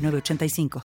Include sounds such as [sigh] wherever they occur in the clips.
985.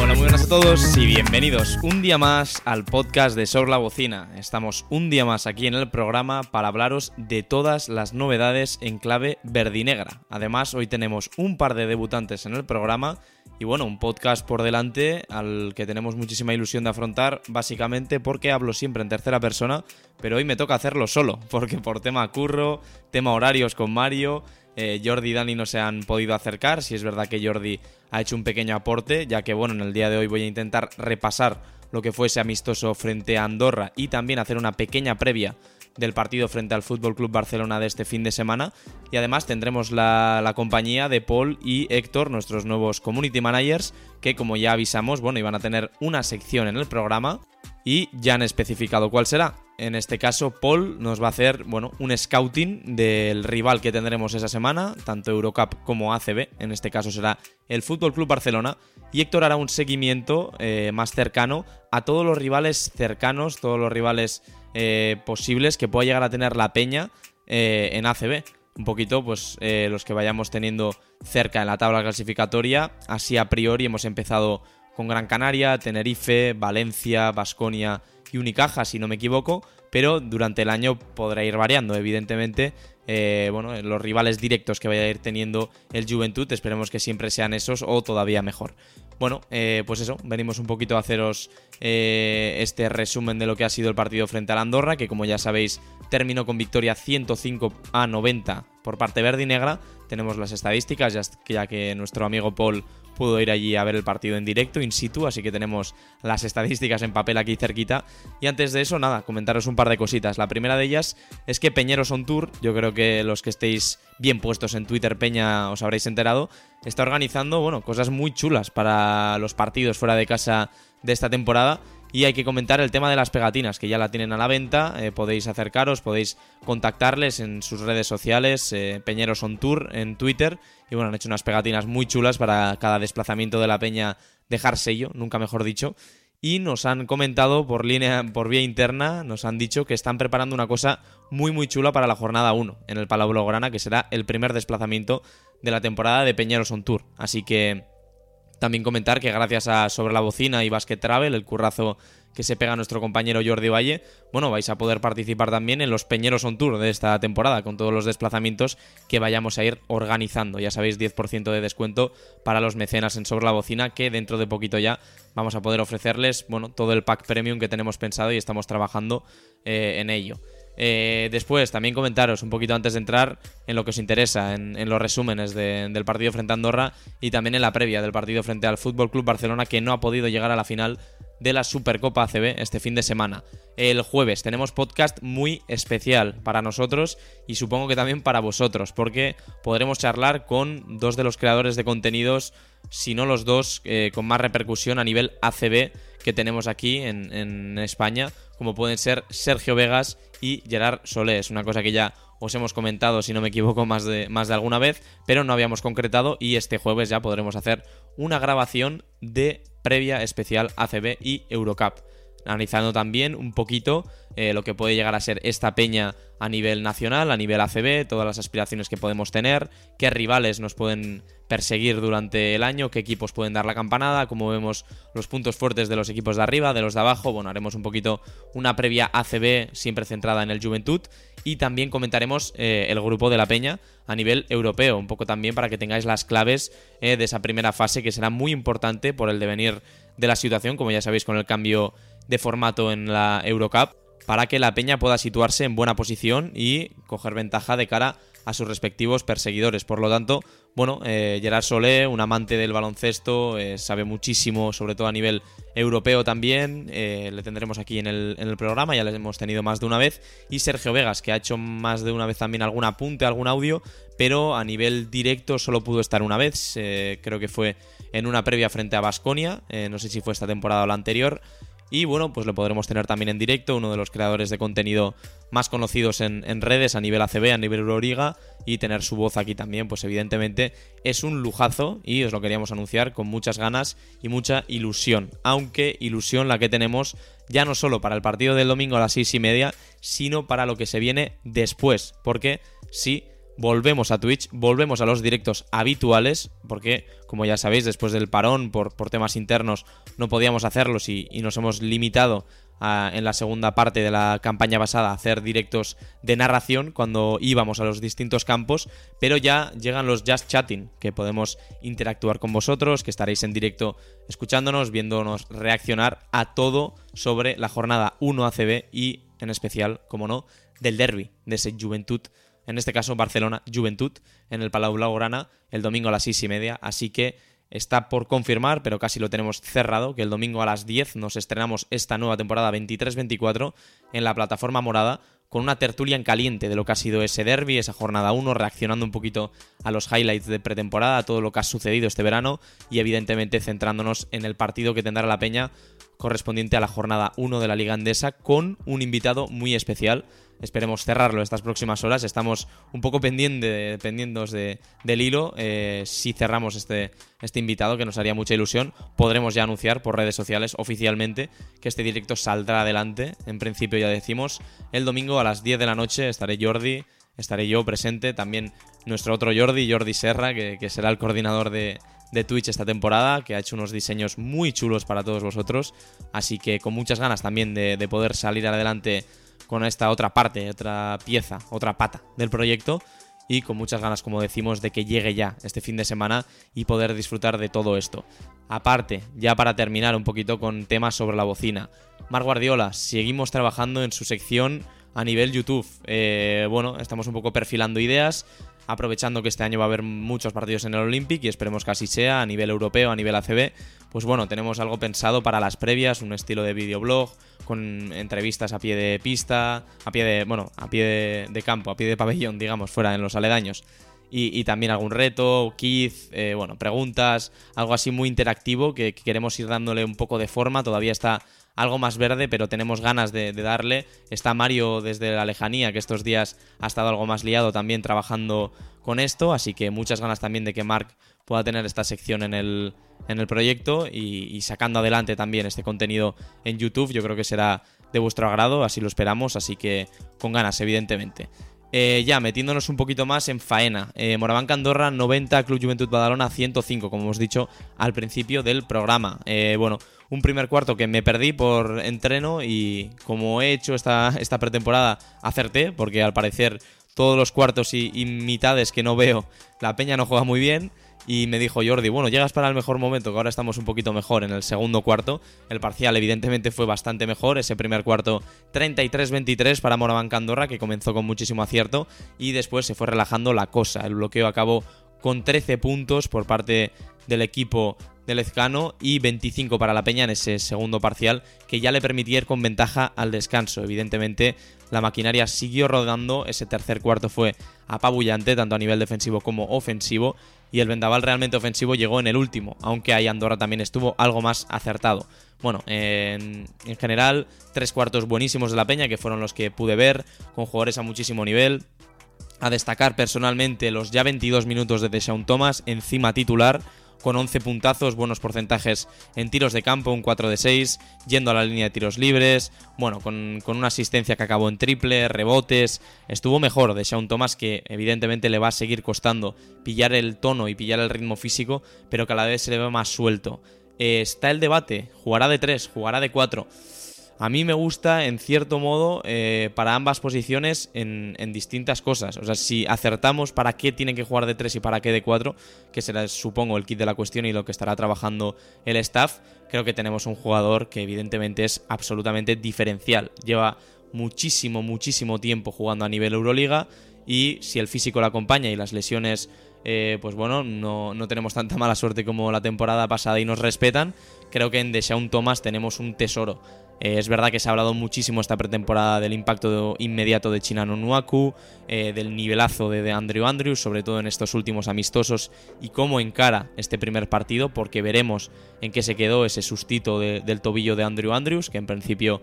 Hola, muy buenas a todos y bienvenidos un día más al podcast de Sobre la Bocina. Estamos un día más aquí en el programa para hablaros de todas las novedades en clave verdinegra. Además, hoy tenemos un par de debutantes en el programa y bueno, un podcast por delante al que tenemos muchísima ilusión de afrontar, básicamente porque hablo siempre en tercera persona, pero hoy me toca hacerlo solo, [laughs] porque por tema curro, tema horarios con Mario, eh, Jordi y Dani no se han podido acercar, si es verdad que Jordi ha hecho un pequeño aporte, ya que bueno, en el día de hoy voy a intentar repasar lo que fue ese amistoso frente a Andorra y también hacer una pequeña previa del partido frente al Fútbol Club Barcelona de este fin de semana. Y además tendremos la, compañía de Paul y Héctor, nuestros nuevos community managers, que como ya avisamos, bueno, iban a tener una sección en el programa y ya han especificado cuál será. En este caso, Paul nos va a hacer, bueno, un scouting del rival que tendremos esa semana, tanto Eurocup como ACB. En este caso será el Fútbol Club Barcelona. Y Héctor hará un seguimiento eh, más cercano a todos los rivales cercanos, todos los rivales eh, posibles que pueda llegar a tener la peña eh, en ACB. Un poquito, pues los que vayamos teniendo cerca en la tabla clasificatoria. Así a priori hemos empezado con Gran Canaria, Tenerife, Valencia, Basconia y Unicaja, si no me equivoco. Pero durante el año podrá ir variando, evidentemente. bueno, los rivales directos que vaya a ir teniendo el Juventud, esperemos que siempre sean esos o todavía mejor. Bueno, eh, pues eso, venimos un poquito a haceros eh, este resumen de lo que ha sido el partido frente a la Andorra, que como ya sabéis terminó con victoria 105 a 90 por parte verde y negra. Tenemos las estadísticas, ya que nuestro amigo Paul pudo ir allí a ver el partido en directo, in situ, así que tenemos las estadísticas en papel aquí cerquita. Y antes de eso, nada, comentaros un par de cositas. La primera de ellas es que Peñeros on Tour, yo creo que los que estéis bien puestos en Twitter Peña os habréis enterado, está organizando, bueno, cosas muy chulas para los partidos fuera de casa de esta temporada. Y hay que comentar el tema de las pegatinas, que ya la tienen a la venta. Eh, podéis acercaros, podéis contactarles en sus redes sociales, eh, Peñeros on Tour en Twitter. Y bueno, han hecho unas pegatinas muy chulas para cada desplazamiento de la peña dejar sello, nunca mejor dicho. Y nos han comentado por línea, por vía interna, nos han dicho que están preparando una cosa muy muy chula para la jornada 1 en el Palau Blaugrana, que será el primer desplazamiento de la temporada de Peñeros on Tour. Así que también comentar que gracias a Sobre la Bocina y Basket Travel, el currazo que se pega nuestro compañero Jordi Valle, bueno, vais a poder participar también en los Peñeros on Tour de esta temporada, con todos los desplazamientos que vayamos a ir organizando. Ya sabéis, 10% de descuento para los mecenas en Sobre la Bocina, que dentro de poquito ya vamos a poder ofrecerles, bueno, todo el pack premium que tenemos pensado y estamos trabajando eh, en ello. Eh, después, también comentaros un poquito antes de entrar en lo que os interesa, en, los resúmenes del partido frente a Andorra y también en la previa del partido frente al Fútbol Club Barcelona que no ha podido llegar a la final de la Supercopa ACB este fin de semana. El jueves tenemos podcast muy especial para nosotros y supongo que también para vosotros, porque podremos charlar con dos de los creadores de contenidos, si no los dos, eh, con más repercusión a nivel ACB que tenemos aquí en, en España, como pueden ser Sergio Vegas y Gerard Solé. Es una cosa que ya os hemos comentado, si no me equivoco, más de, más de alguna vez, pero no habíamos concretado y este jueves ya podremos hacer una grabación de previa especial ACB y Eurocup analizando también un poquito eh, lo que puede llegar a ser esta peña a nivel nacional, a nivel ACB, todas las aspiraciones que podemos tener, qué rivales nos pueden perseguir durante el año, qué equipos pueden dar la campanada, cómo vemos los puntos fuertes de los equipos de arriba, de los de abajo. Bueno, haremos un poquito una previa ACB siempre centrada en el Juventud y también comentaremos eh, el grupo de la Peña a nivel europeo, un poco también para que tengáis las claves eh, de esa primera fase que será muy importante por el devenir de la situación, como ya sabéis con el cambio de formato en la Eurocup para que la Peña pueda situarse en buena posición y coger ventaja de cara a sus respectivos perseguidores. Por lo tanto, bueno, eh, Gerard Solé, un amante del baloncesto, eh, sabe muchísimo, sobre todo a nivel europeo también. Eh, le tendremos aquí en el, en el, programa, ya le hemos tenido más de una vez. Y Sergio Vegas, que ha hecho más de una vez también algún apunte, algún audio, pero a nivel directo solo pudo estar una vez. creo que fue en una previa frente a Basconia, no sé si fue esta temporada o la anterior. Y bueno, pues lo podremos tener también en directo, uno de los creadores de contenido más conocidos en, redes a nivel ACB, a nivel Euroliga, y tener su voz aquí también, pues evidentemente es un lujazo y os lo queríamos anunciar con muchas ganas y mucha ilusión. Aunque ilusión la que tenemos ya no solo para el partido del domingo a las seis y media, sino para lo que se viene después, porque sí volvemos a Twitch, volvemos a los directos habituales, porque como ya sabéis, después del parón por, por temas internos no podíamos hacerlos y, nos hemos limitado en la segunda parte de la campaña pasada a hacer directos de narración cuando íbamos a los distintos campos, pero ya llegan los Just Chatting, que podemos interactuar con vosotros, que estaréis en directo escuchándonos, viéndonos reaccionar a todo sobre la jornada 1 ACB y en especial, como no, del derby, de ese Juventud en este caso Barcelona Juventud, en el Palau Blaugrana, el domingo a las 6 y media. Así que está por confirmar, pero casi lo tenemos cerrado, que el domingo a las 10 nos estrenamos esta nueva temporada 23-24 en la plataforma morada con una tertulia en caliente de lo que ha sido ese derby, esa jornada 1, reaccionando un poquito a los highlights de pretemporada, a todo lo que ha sucedido este verano y evidentemente centrándonos en el partido que tendrá la Peña correspondiente a la jornada 1 de la Liga Andesa con un invitado muy especial Esperemos cerrarlo estas próximas horas. Estamos un poco pendientes de, del hilo. Eh, si cerramos este, este invitado, que nos haría mucha ilusión, podremos ya anunciar por redes sociales oficialmente que este directo saldrá adelante. En principio ya decimos, el domingo a las 10 de la noche estaré Jordi, estaré yo presente. También nuestro otro Jordi, Jordi Serra, que, será el coordinador de, de Twitch esta temporada, que ha hecho unos diseños muy chulos para todos vosotros. Así que con muchas ganas también de poder salir adelante con esta otra parte, otra pieza, otra pata del proyecto y con muchas ganas, como decimos, de que llegue ya este fin de semana y poder disfrutar de todo esto. Aparte, ya para terminar un poquito con temas sobre la bocina, Mar Guardiola, seguimos trabajando en su sección a nivel YouTube. Eh, bueno, estamos un poco perfilando ideas, aprovechando que este año va a haber muchos partidos en el Olympic y esperemos que así sea a nivel europeo, a nivel ACB. Pues bueno, tenemos algo pensado para las previas, un estilo de videoblog con entrevistas a pie de pista, a pie de, bueno, a pie de, campo, a pie de pabellón, digamos, fuera en los aledaños. Y, también algún reto, quiz, eh, bueno, preguntas, algo así muy interactivo que, queremos ir dándole un poco de forma. Todavía está algo más verde, pero tenemos ganas de, darle. Está Mario desde la lejanía, que estos días ha estado algo más liado también trabajando con esto, así que muchas ganas también de que Mark pueda tener esta sección en el, en el proyecto y, sacando adelante también este contenido en YouTube. Yo creo que será de vuestro agrado, así lo esperamos, así que con ganas, evidentemente. Eh, ya, metiéndonos un poquito más en faena. Eh, Andorra 90, Club Juventud Badalona 105, como hemos dicho al principio del programa. Eh, bueno, un primer cuarto que me perdí por entreno y como he hecho esta, esta pretemporada, acerté, porque al parecer todos los cuartos y, mitades que no veo, la peña no juega muy bien y me dijo Jordi, bueno, llegas para el mejor momento, que ahora estamos un poquito mejor en el segundo cuarto. El parcial evidentemente fue bastante mejor, ese primer cuarto 33-23 para Moravanca Andorra, que comenzó con muchísimo acierto y después se fue relajando la cosa. El bloqueo acabó con 13 puntos por parte del equipo del Ezcano y 25 para la Peña en ese segundo parcial que ya le permitía ir con ventaja al descanso. Evidentemente la maquinaria siguió rodando, ese tercer cuarto fue apabullante tanto a nivel defensivo como ofensivo y el vendaval realmente ofensivo llegó en el último, aunque ahí Andorra también estuvo algo más acertado. Bueno, en, general, tres cuartos buenísimos de la Peña, que fueron los que pude ver, con jugadores a muchísimo nivel. A destacar personalmente los ya 22 minutos de Deshaun Thomas, encima titular, con 11 puntazos, buenos porcentajes en tiros de campo, un 4 de 6, yendo a la línea de tiros libres, bueno, con, una asistencia que acabó en triple, rebotes, estuvo mejor de Sean Thomas que evidentemente le va a seguir costando pillar el tono y pillar el ritmo físico, pero que a la vez se le ve más suelto. Eh, está el debate, jugará de 3, jugará de 4. A mí me gusta, en cierto modo, eh, para ambas posiciones en, distintas cosas. O sea, si acertamos para qué tienen que jugar de 3 y para qué de 4, que será, supongo, el kit de la cuestión y lo que estará trabajando el staff, creo que tenemos un jugador que evidentemente es absolutamente diferencial. Lleva muchísimo, muchísimo tiempo jugando a nivel Euroliga y si el físico lo acompaña y las lesiones, eh, pues bueno, no, no, tenemos tanta mala suerte como la temporada pasada y nos respetan, creo que en Deshaun Thomas tenemos un tesoro. Eh, es verdad que se ha hablado muchísimo esta pretemporada del impacto inmediato de Chinano Nuaku, eh, del nivelazo de, Andrew Andrews, sobre todo en estos últimos amistosos, y cómo encara este primer partido, porque veremos en qué se quedó ese sustito del tobillo de Andrew Andrews, que en principio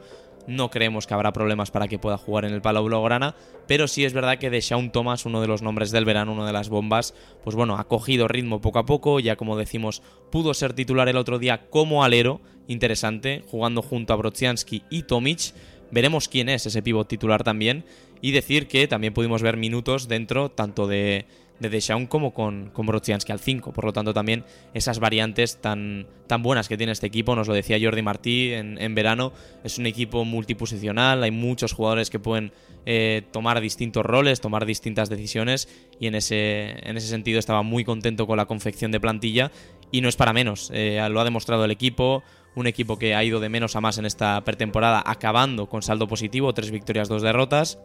no creemos que habrá problemas para que pueda jugar en el Palau Blaugrana, pero sí es verdad que de Shaun Thomas, uno de los nombres del verano, una de las bombas, pues bueno, ha cogido ritmo poco a poco, ya como decimos, pudo ser titular el otro día como alero, interesante, jugando junto a Brodzianski y Tomic. Veremos quién es ese pivot titular también. Y decir que también pudimos ver minutos dentro tanto de de Deschamps como con, con al 5. Por lo tanto, también esas variantes tan, tan buenas que tiene este equipo, nos lo decía Jordi Martí en, verano, es un equipo multiposicional, hay muchos jugadores que pueden eh, tomar distintos roles, tomar distintas decisiones y en ese, en ese sentido estaba muy contento con la confección de plantilla y no es para menos, eh, lo ha demostrado el equipo, un equipo que ha ido de menos a más en esta pretemporada, acabando con saldo positivo, tres victorias, dos derrotas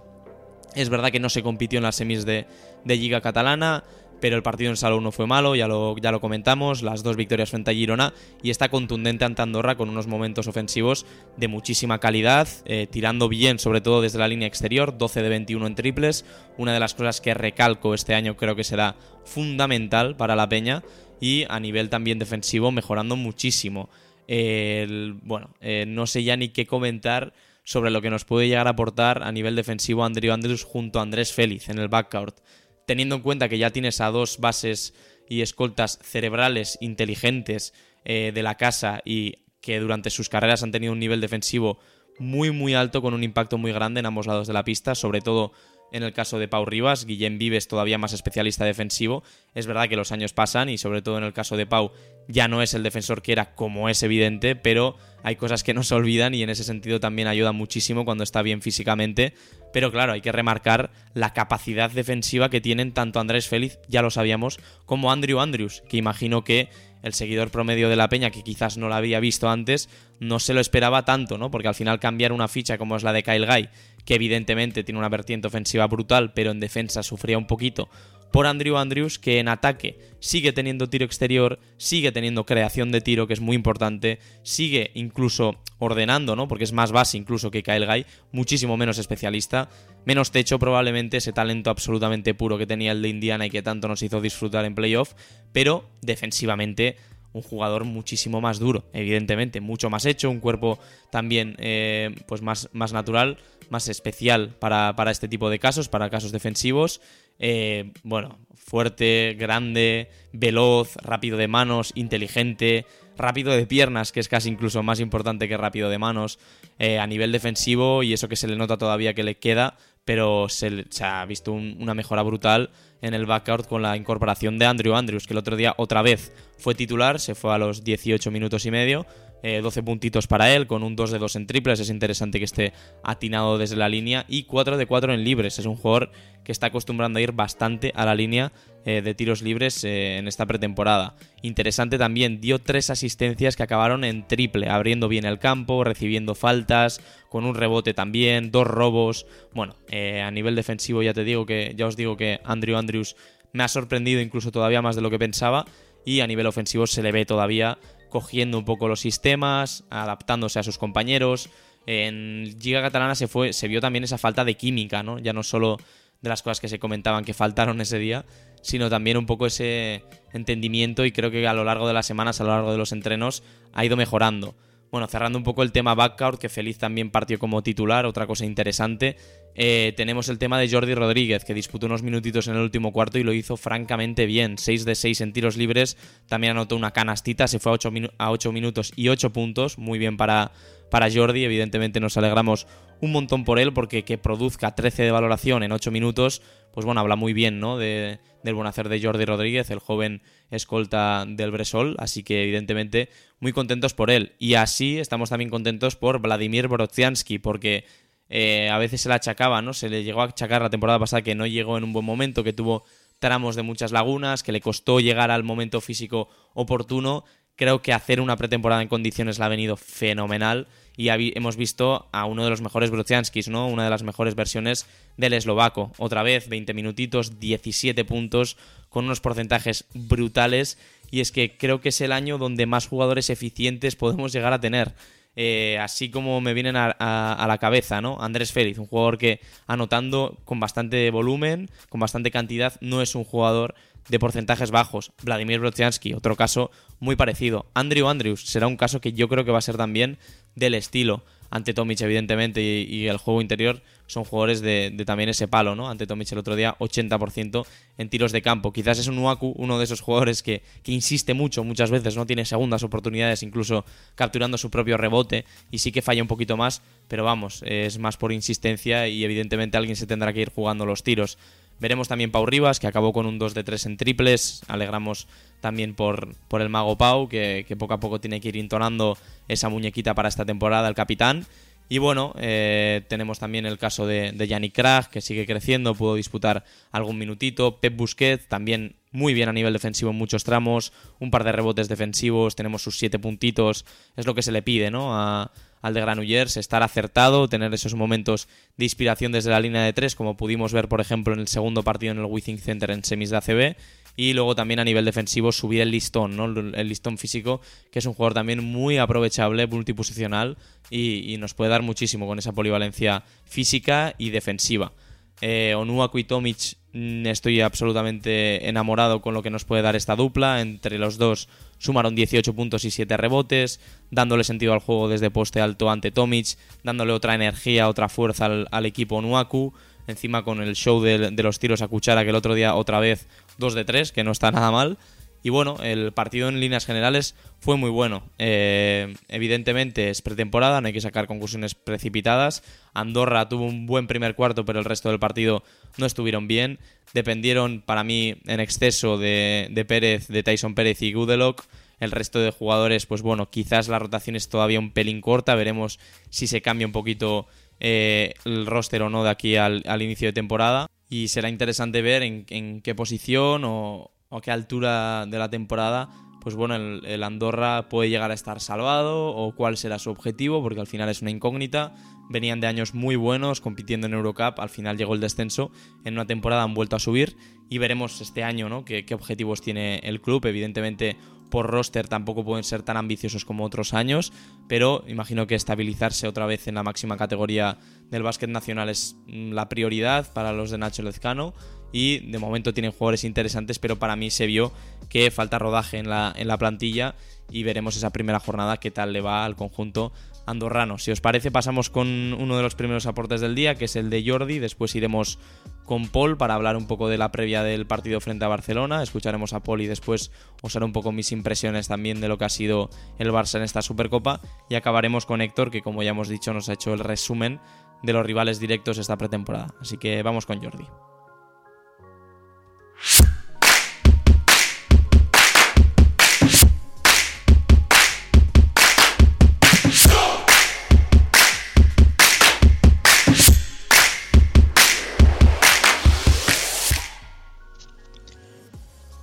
es verdad que no se compitió en las semis de, Liga Catalana, pero el partido en Salou no fue malo, ya lo, ya lo comentamos, las dos victorias frente a Girona y está contundente ante Andorra con unos momentos ofensivos de muchísima calidad, eh, tirando bien sobre todo desde la línea exterior, 12 de 21 en triples, una de las cosas que recalco este año creo que será fundamental para la Peña y a nivel también defensivo mejorando muchísimo. bueno, eh, no sé ya ni qué comentar sobre lo que nos puede llegar a aportar a nivel defensivo Andrew Andrews junto a Andrés Félix en el backcourt. Teniendo en cuenta que ya tienes a dos bases y escoltas cerebrales inteligentes eh, de la casa y que durante sus carreras han tenido un nivel defensivo muy muy alto con un impacto muy grande en ambos lados de la pista, sobre todo en el caso de Pau Rivas, Guillem Vives todavía más especialista defensivo. Es verdad que los años pasan y sobre todo en el caso de Pau ya no es el defensor que era como es evidente, pero hay cosas que no se olvidan y en ese sentido también ayuda muchísimo cuando está bien físicamente. Pero claro, hay que remarcar la capacidad defensiva que tienen tanto Andrés Félix, ya lo sabíamos, como Andrew Andrews, que imagino que el seguidor promedio de la Peña, que quizás no la había visto antes, no se lo esperaba tanto, ¿no? Porque al final cambiar una ficha como es la de Kyle Guy, que evidentemente tiene una vertiente ofensiva brutal, pero en defensa sufría un poquito, por Andrew Andrews, que en ataque sigue teniendo tiro exterior, sigue teniendo creación de tiro, que es muy importante, sigue incluso ordenando, ¿no? Porque es más base incluso que Kyle Guy, muchísimo menos especialista, menos techo probablemente ese talento absolutamente puro que tenía el de Indiana y que tanto nos hizo disfrutar en playoff, pero defensivamente un jugador muchísimo más duro, evidentemente, mucho más hecho, un cuerpo también eh, pues más, más natural, más especial para, para, este tipo de casos, para casos defensivos. Eh, bueno, fuerte, grande, veloz, rápido de manos, inteligente, rápido de piernas, que es casi incluso más importante que rápido de manos, eh, a nivel defensivo y eso que se le nota todavía que le queda, pero se, ha visto una mejora brutal en el backcourt con la incorporación de Andrew Andrews, que el otro día otra vez fue titular, se fue a los 18 minutos y medio, 12 eh, puntitos para él, con un 2 de 2 en triples, es interesante que esté atinado desde la línea, y 4 de 4 en libres, es un jugador que está acostumbrando a ir bastante a la línea eh, de tiros libres eh, en esta pretemporada. Interesante también, dio tres asistencias que acabaron en triple, abriendo bien el campo, recibiendo faltas, con un rebote también, dos robos. Bueno, a nivel defensivo ya te digo que, ya os digo que Andrew Andrews me ha sorprendido incluso todavía más de lo que pensaba y a nivel ofensivo se le ve todavía cogiendo un poco los sistemas, adaptándose a sus compañeros. En Liga Catalana se, fue, se vio también esa falta de química, ¿no? Ya no solo de las cosas que se comentaban que faltaron ese día, sino también un poco ese entendimiento y creo que a lo largo de las semanas, a lo largo de los entrenos, ha ido mejorando. Bueno, cerrando un poco el tema backcourt, que Feliz también partió como titular, otra cosa interesante. Eh, tenemos el tema de Jordi Rodríguez, que disputó unos minutitos en el último cuarto y lo hizo francamente bien. 6 de 6 en tiros libres, también anotó una canastita, se fue a 8, a 8 minutos y 8 puntos. Muy bien para, para Jordi, evidentemente nos alegramos un montón por él, porque que produzca 13 de valoración en 8 minutos, pues bueno, habla muy bien ¿no? de, del buen hacer de Jordi Rodríguez, el joven escolta del Bresol, así que evidentemente muy contentos por él. Y así estamos también contentos por Vladimir Borodziansky, porque eh, a veces se le achacaba, ¿no? Se le llegó a achacar la temporada pasada que no llegó en un buen momento, que tuvo tramos de muchas lagunas, que le costó llegar al momento físico oportuno, Creo que hacer una pretemporada en condiciones le ha venido fenomenal y hemos visto a uno de los mejores Brocianskis, ¿no? Una de las mejores versiones del eslovaco. Otra vez, 20 minutitos, 17 puntos, con unos porcentajes brutales. Y es que creo que es el año donde más jugadores eficientes podemos llegar a tener. Eh, así como me vienen a, a, la cabeza, ¿no? Andrés Félix, un jugador que anotando con bastante volumen, con bastante cantidad, no es un jugador de porcentajes bajos. Vladimir Brodziansky, otro caso muy parecido. Andrew Andrews será un caso que yo creo que va a ser también del estilo. Ante Tomic, evidentemente, y, el juego interior son jugadores de, también ese palo, ¿no? Ante Tomic el otro día, 80% en tiros de campo. Quizás es un Nuaku, uno de esos jugadores que, que, insiste mucho, muchas veces, no tiene segundas oportunidades, incluso capturando su propio rebote, y sí que falla un poquito más, pero vamos, es más por insistencia y evidentemente alguien se tendrá que ir jugando los tiros. Veremos también Pau Rivas, que acabó con un 2 de 3 en triples. Alegramos también por, por el mago Pau, que, poco a poco tiene que ir intonando esa muñequita para esta temporada, el capitán. Y bueno, eh, tenemos también el caso de, de Yannick Krag, que sigue creciendo, pudo disputar algún minutito. Pep Busquets, también muy bien a nivel defensivo en muchos tramos, un par de rebotes defensivos, tenemos sus siete puntitos, es lo que se le pide, ¿no? A, al de Granollers, estar acertado, tener esos momentos de inspiración desde la línea de tres, como pudimos ver, por ejemplo, en el segundo partido en el Withing Center en semis de ACB, y luego también a nivel defensivo subir el listón, ¿no? el listón físico, que es un jugador también muy aprovechable, multiposicional, y, nos puede dar muchísimo con esa polivalencia física y defensiva. Eh, Onuaku y Tomic mm, estoy absolutamente enamorado con lo que nos puede dar esta dupla. Entre los dos sumaron 18 puntos y 7 rebotes, dándole sentido al juego desde poste alto ante Tomic, dándole otra energía, otra fuerza al, equipo Nuaku, encima con el show de, los tiros a cuchara que el otro día otra vez 2 de 3, que no está nada mal. Y bueno, el partido en líneas generales fue muy bueno. Eh, evidentemente es pretemporada, no hay que sacar conclusiones precipitadas. Andorra tuvo un buen primer cuarto, pero el resto del partido no estuvieron bien. Dependieron para mí en exceso de, de Pérez, de Tyson Pérez y Gudelok. El resto de jugadores, pues bueno, quizás la rotación es todavía un pelín corta. Veremos si se cambia un poquito eh, el roster o no de aquí al, inicio de temporada. Y será interesante ver en qué posición o, a qué altura de la temporada, pues bueno, el, Andorra puede llegar a estar salvado o cuál será su objetivo, porque al final es una incógnita. Venían de años muy buenos compitiendo en Eurocup, al final llegó el descenso, en una temporada han vuelto a subir y veremos este año ¿no? qué, qué objetivos tiene el club. Evidentemente por roster tampoco pueden ser tan ambiciosos como otros años, pero imagino que estabilizarse otra vez en la máxima categoría del básquet nacional es la prioridad para los de Nacho Lezcano y de momento tienen jugadores interesantes, pero para mí se vio que falta rodaje en la, en la plantilla y veremos esa primera jornada qué tal le va al conjunto andorrano. Si os parece, pasamos con uno de los primeros aportes del día, que es el de Jordi, después iremos con Paul para hablar un poco de la previa del partido frente a Barcelona, escucharemos a Paul y después os haré un poco mis impresiones también de lo que ha sido el Barça en esta Supercopa y acabaremos con Héctor, que como ya hemos dicho nos ha hecho el resumen de los rivales directos esta pretemporada. Así que vamos con Jordi.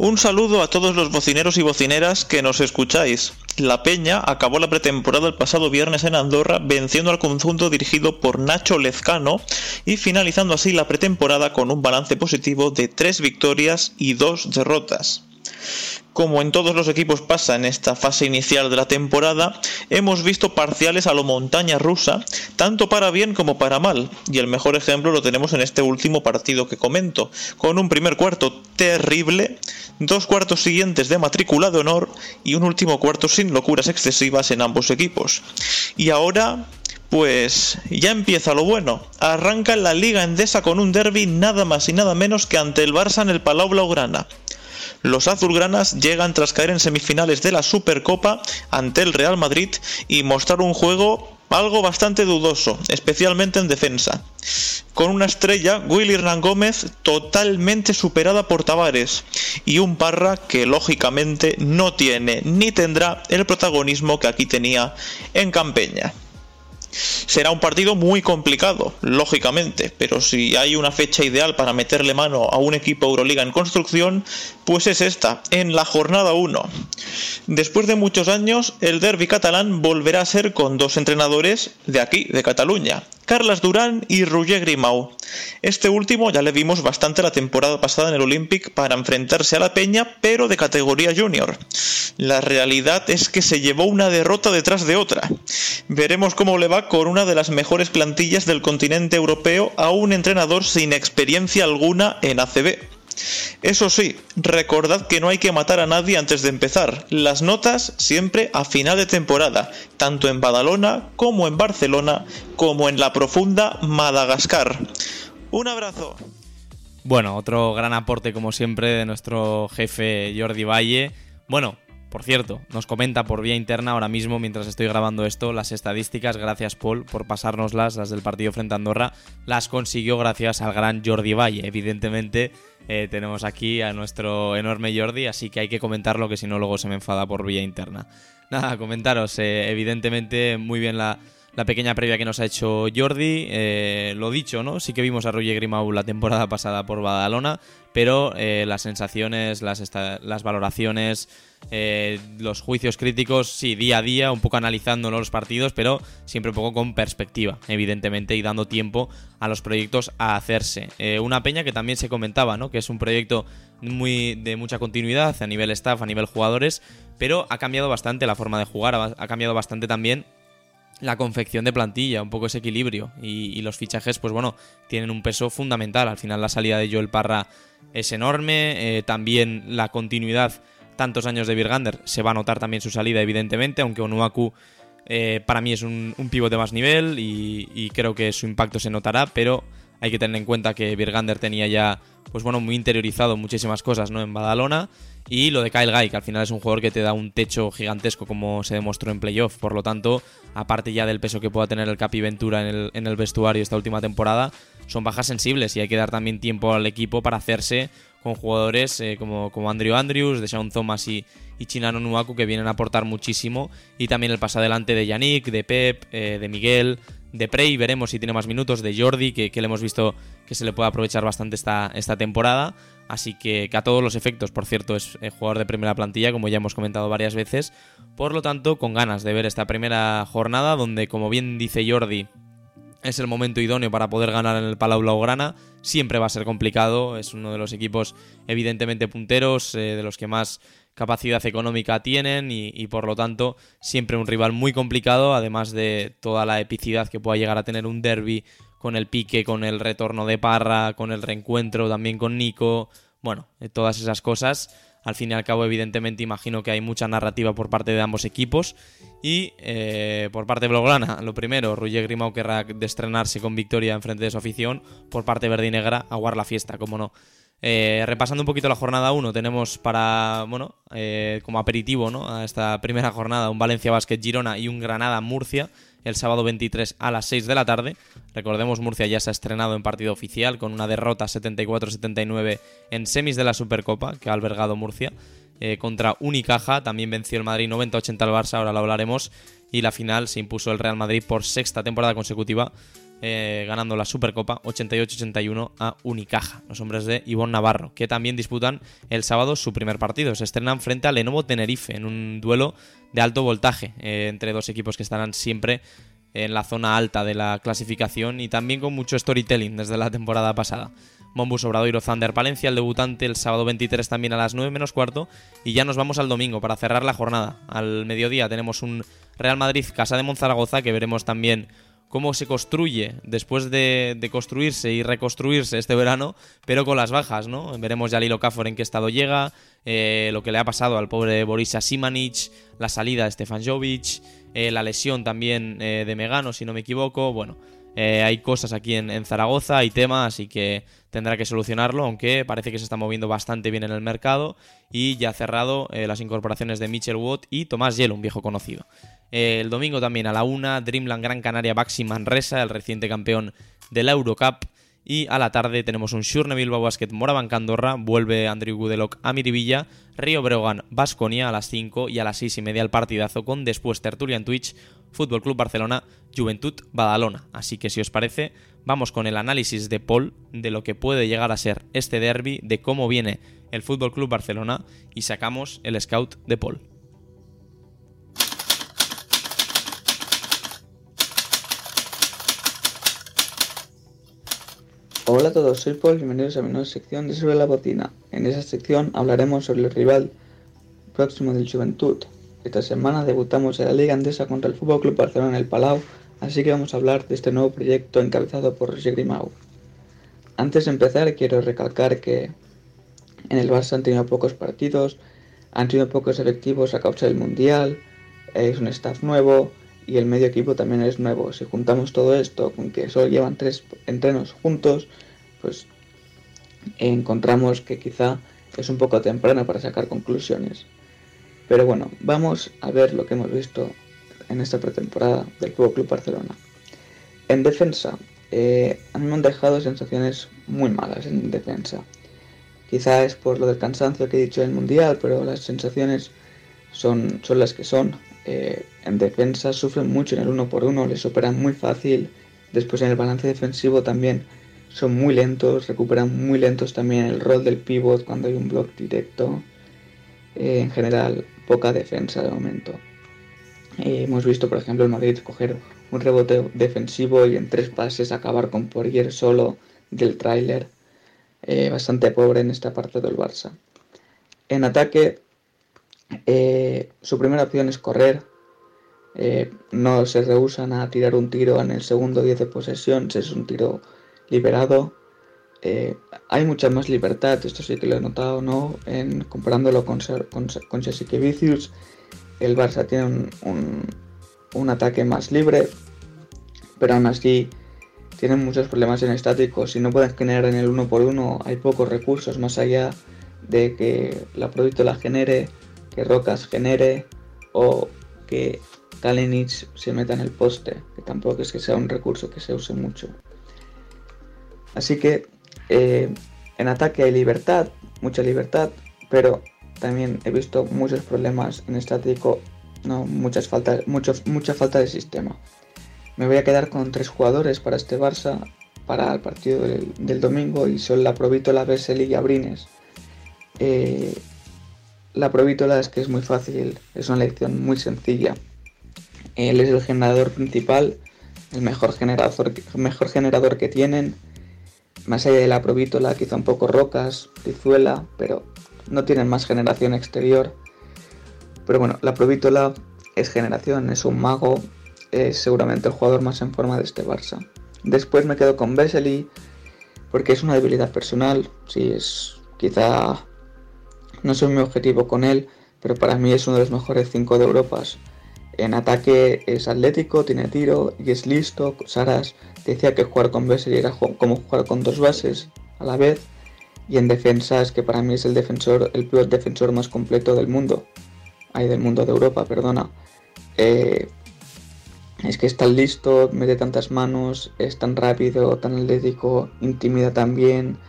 Un saludo a todos los bocineros y bocineras que nos escucháis. La Peña acabó la pretemporada el pasado viernes en Andorra venciendo al conjunto dirigido por Nacho Lezcano y finalizando así la pretemporada con un balance positivo de 3 victorias y 2 derrotas. Como en todos los equipos pasa en esta fase inicial de la temporada, hemos visto parciales a lo montaña rusa, tanto para bien como para mal, y el mejor ejemplo lo tenemos en este último partido que comento, con un primer cuarto terrible, dos cuartos siguientes de matrícula de honor y un último cuarto sin locuras excesivas en ambos equipos. Y ahora pues ya empieza lo bueno. Arranca la Liga Endesa con un derby nada más y nada menos que ante el Barça en el Palau Blaugrana. Los azulgranas llegan tras caer en semifinales de la Supercopa ante el Real Madrid y mostrar un juego algo bastante dudoso, especialmente en defensa. Con una estrella, Willy Hernán Gómez, totalmente superada por Tavares, y un Parra que lógicamente no tiene ni tendrá el protagonismo que aquí tenía en Campeña. Será un partido muy complicado, lógicamente, pero si hay una fecha ideal para meterle mano a un equipo Euroliga en construcción, pues es esta, en la jornada 1. Después de muchos años, el derby catalán volverá a ser con dos entrenadores de aquí, de Cataluña, Carlas Durán y Roger Grimau. Este último ya le vimos bastante la temporada pasada en el Olympic para enfrentarse a la Peña, pero de categoría junior. La realidad es que se llevó una derrota detrás de otra. Veremos cómo le va con una de las mejores plantillas del continente europeo a un entrenador sin experiencia alguna en ACB. Eso sí, recordad que no hay que matar a nadie antes de empezar. Las notas siempre a final de temporada, tanto en Badalona como en Barcelona, como en la profunda Madagascar. Un abrazo. Bueno, otro gran aporte como siempre de nuestro jefe Jordi Valle. Bueno, por cierto, nos comenta por vía interna ahora mismo, mientras estoy grabando esto, las estadísticas. Gracias, Paul, por pasárnoslas, las del partido frente a Andorra. Las consiguió gracias al gran Jordi Valle. Evidentemente, eh, tenemos aquí a nuestro enorme Jordi, así que hay que comentarlo, que si no, luego se me enfada por vía interna. Nada, comentaros. Eh, evidentemente, muy bien la, pequeña previa que nos ha hecho Jordi. Eh, lo dicho, ¿no? Sí que vimos a Roger Grimau la temporada pasada por Badalona, pero las sensaciones, las, las valoraciones eh, los juicios críticos, sí, día a día, un poco analizando los partidos, pero siempre un poco con perspectiva, evidentemente, y dando tiempo a los proyectos a hacerse. Eh, una peña que también se comentaba, ¿no? Que es un proyecto muy de mucha continuidad a nivel staff, a nivel jugadores, pero ha cambiado bastante la forma de jugar, ha cambiado bastante también la confección de plantilla, un poco ese equilibrio. Y, los fichajes, pues bueno, tienen un peso fundamental. Al final la salida de Joel Parra es enorme, eh, también la continuidad tantos años de Virgander, se va a notar también su salida, evidentemente, aunque Onuaku eh, para mí es un, un pivote más nivel y, creo que su impacto se notará, pero hay que tener en cuenta que Virgander tenía ya, pues bueno, muy interiorizado muchísimas cosas, ¿no? En Badalona. Y lo de Kyle Guy, que al final es un jugador que te da un techo gigantesco como se demostró en playoff. Por lo tanto, aparte ya del peso que pueda tener el Capi Ventura en el, vestuario esta última temporada, son bajas sensibles y hay que dar también tiempo al equipo para hacerse con jugadores eh, como, como Andrew Andrews, de Sean Thomas y, y Chinano Nuaku que vienen a aportar muchísimo. Y también el paso adelante de Yannick, de Pep, eh, de Miguel, de Prey, veremos si tiene más minutos, de Jordi, que, le hemos visto que se le puede aprovechar bastante esta, esta temporada. Así que, que, a todos los efectos, por cierto, es eh, jugador de primera plantilla, como ya hemos comentado varias veces. Por lo tanto, con ganas de ver esta primera jornada, donde, como bien dice Jordi, es el momento idóneo para poder ganar en el Palau Blaugrana. Siempre va a ser complicado, es uno de los equipos evidentemente punteros, eh, de los que más capacidad económica tienen y, por lo tanto siempre un rival muy complicado, además de toda la epicidad que pueda llegar a tener un derby con el pique, con el retorno de Parra, con el reencuentro también con Nico, bueno, eh, todas esas cosas al fin y al cabo, evidentemente, imagino que hay mucha narrativa por parte de ambos equipos. Y eh, por parte de Blaugrana, lo primero, Roger Grimau querrá estrenarse con victoria en frente de su afición. Por parte Verdinegra, aguar la fiesta, como no. Eh, repasando un poquito la jornada 1, tenemos para, bueno, eh, como aperitivo ¿no? a esta primera jornada un Valencia Basket Girona y un Granada Murcia el sábado 23 a las 6 de la tarde. Recordemos, Murcia ya se ha estrenado en partido oficial con una derrota 74-79 en semis de la Supercopa que ha albergado Murcia eh, contra Unicaja. También venció el Madrid 90-80 al Barça, ahora lo hablaremos. Y la final se impuso el Real Madrid por sexta temporada consecutiva eh, ganando la Supercopa 88-81 a Unicaja, los hombres de Ivonne Navarro, que también disputan el sábado su primer partido. Se estrenan frente a Lenovo Tenerife en un duelo de alto voltaje eh, entre dos equipos que estarán siempre en la zona alta de la clasificación y también con mucho storytelling desde la temporada pasada. Mombus Obradoiro Thunder Palencia, el debutante el sábado 23 también a las 9 menos cuarto. Y ya nos vamos al domingo para cerrar la jornada. Al mediodía tenemos un Real Madrid Casa de Monzaragoza que veremos también cómo se construye después de, construirse y reconstruirse este verano, pero con las bajas, ¿no? Veremos ya Lilo Cafor en qué estado llega, eh, lo que le ha pasado al pobre Borisa Simanic, la salida de Stefan Jovic, eh, la lesión también eh, de Megano, si no me equivoco, bueno. hay cosas aquí en, Zaragoza, hay temas, así que tendrá que solucionarlo, aunque parece que se está moviendo bastante bien en el mercado y ya ha cerrado las incorporaciones de Mitchell Watt y Tomás Yelo, un viejo conocido el domingo también a la una, Dreamland Gran Canaria Baxi Manresa, el reciente campeón de la Eurocup. Y a la tarde tenemos un Shurne Bilbao Basket Moraban Candorra, vuelve Andrew Gudelok a Miribilla, Río Breogán Basconia a las 5 y a las 6 y media el partidazo con después tertulia en Twitch Fútbol Club Barcelona, Juventud Badalona. Así que si os parece, vamos con el análisis de Paul de lo que puede llegar a ser este derby, de cómo viene el Fútbol Club Barcelona y sacamos el scout de Paul. Hola a todos, soy Paul, bienvenidos a mi nueva sección de Sobre la Botina. En esa sección hablaremos sobre el rival próximo del Juventud. Esta semana debutamos en la Liga Andesa contra el Fútbol Club Barcelona en el Palau, así que vamos a hablar de este nuevo proyecto encabezado por Roger Grimau. Antes de empezar, quiero recalcar que en el Barça han tenido pocos partidos, han sido pocos efectivos a causa del Mundial, es un staff nuevo y el medio equipo también es nuevo. Si juntamos todo esto con que solo llevan tres entrenos juntos, pues encontramos que quizá es un poco temprano para sacar conclusiones. Pero bueno, vamos a ver lo que hemos visto en esta pretemporada del Fútbol Club Barcelona. En defensa, eh, a mí me han dejado sensaciones muy malas en defensa. Quizá es por lo del cansancio que he dicho en el Mundial, pero las sensaciones son, son las que son. Eh, en defensa sufren mucho en el uno por uno, les operan muy fácil. Después en el balance defensivo también son muy lentos, recuperan muy lentos también el rol del pivot cuando hay un block directo. Eh, en general, poca defensa de momento. Eh, hemos visto, por ejemplo, el Madrid coger un rebote defensivo y en tres pases acabar con Poirier solo del tráiler. bastante pobre en esta parte del Barça. En ataque, eh, su primera opción es correr. Eh, no se rehusan a tirar un tiro en el segundo 10 de posesión, es un tiro liberado. Eh, hay mucha más libertad, esto sí que lo he notado, ¿no? En, comparándolo con, con, con Vicius, el Barça tiene un, un, ataque más libre, pero aún así tienen muchos problemas en estáticos. Si no pueden generar en el uno por uno, hay pocos recursos más allá de que la producto la genere que Rocas genere o que Kalinic se meta en el poste, que tampoco es que sea un recurso que se use mucho. Así que eh, en ataque hay libertad, mucha libertad, pero también he visto muchos problemas en estático, no, muchas faltas, mucha falta de sistema. Me voy a quedar con tres jugadores para este Barça para el partido del, domingo y son la Provítola, Vesely y Abrines. Eh, la provítola es que es muy fácil, es una lección muy sencilla. Él es el generador principal, el mejor generador, mejor generador que tienen. Más allá de la provítola, quizá un poco rocas, rizuela, pero no tienen más generación exterior. Pero bueno, la provítola es generación, es un mago, es seguramente el jugador más en forma de este Barça. Después me quedo con Vesely, porque es una debilidad personal, sí, es quizá no soy muy objetivo con él, pero para mí es uno de los mejores 5 de Europa. En ataque es atlético, tiene tiro y es listo. Saras decía que jugar con Besser era como jugar con dos bases a la vez. Y en defensa es que para mí es el defensor, el peor defensor más completo del mundo. Ay, del mundo de Europa, perdona. Eh, es que es tan listo, mete tantas manos, es tan rápido, tan atlético, intimida tan bien.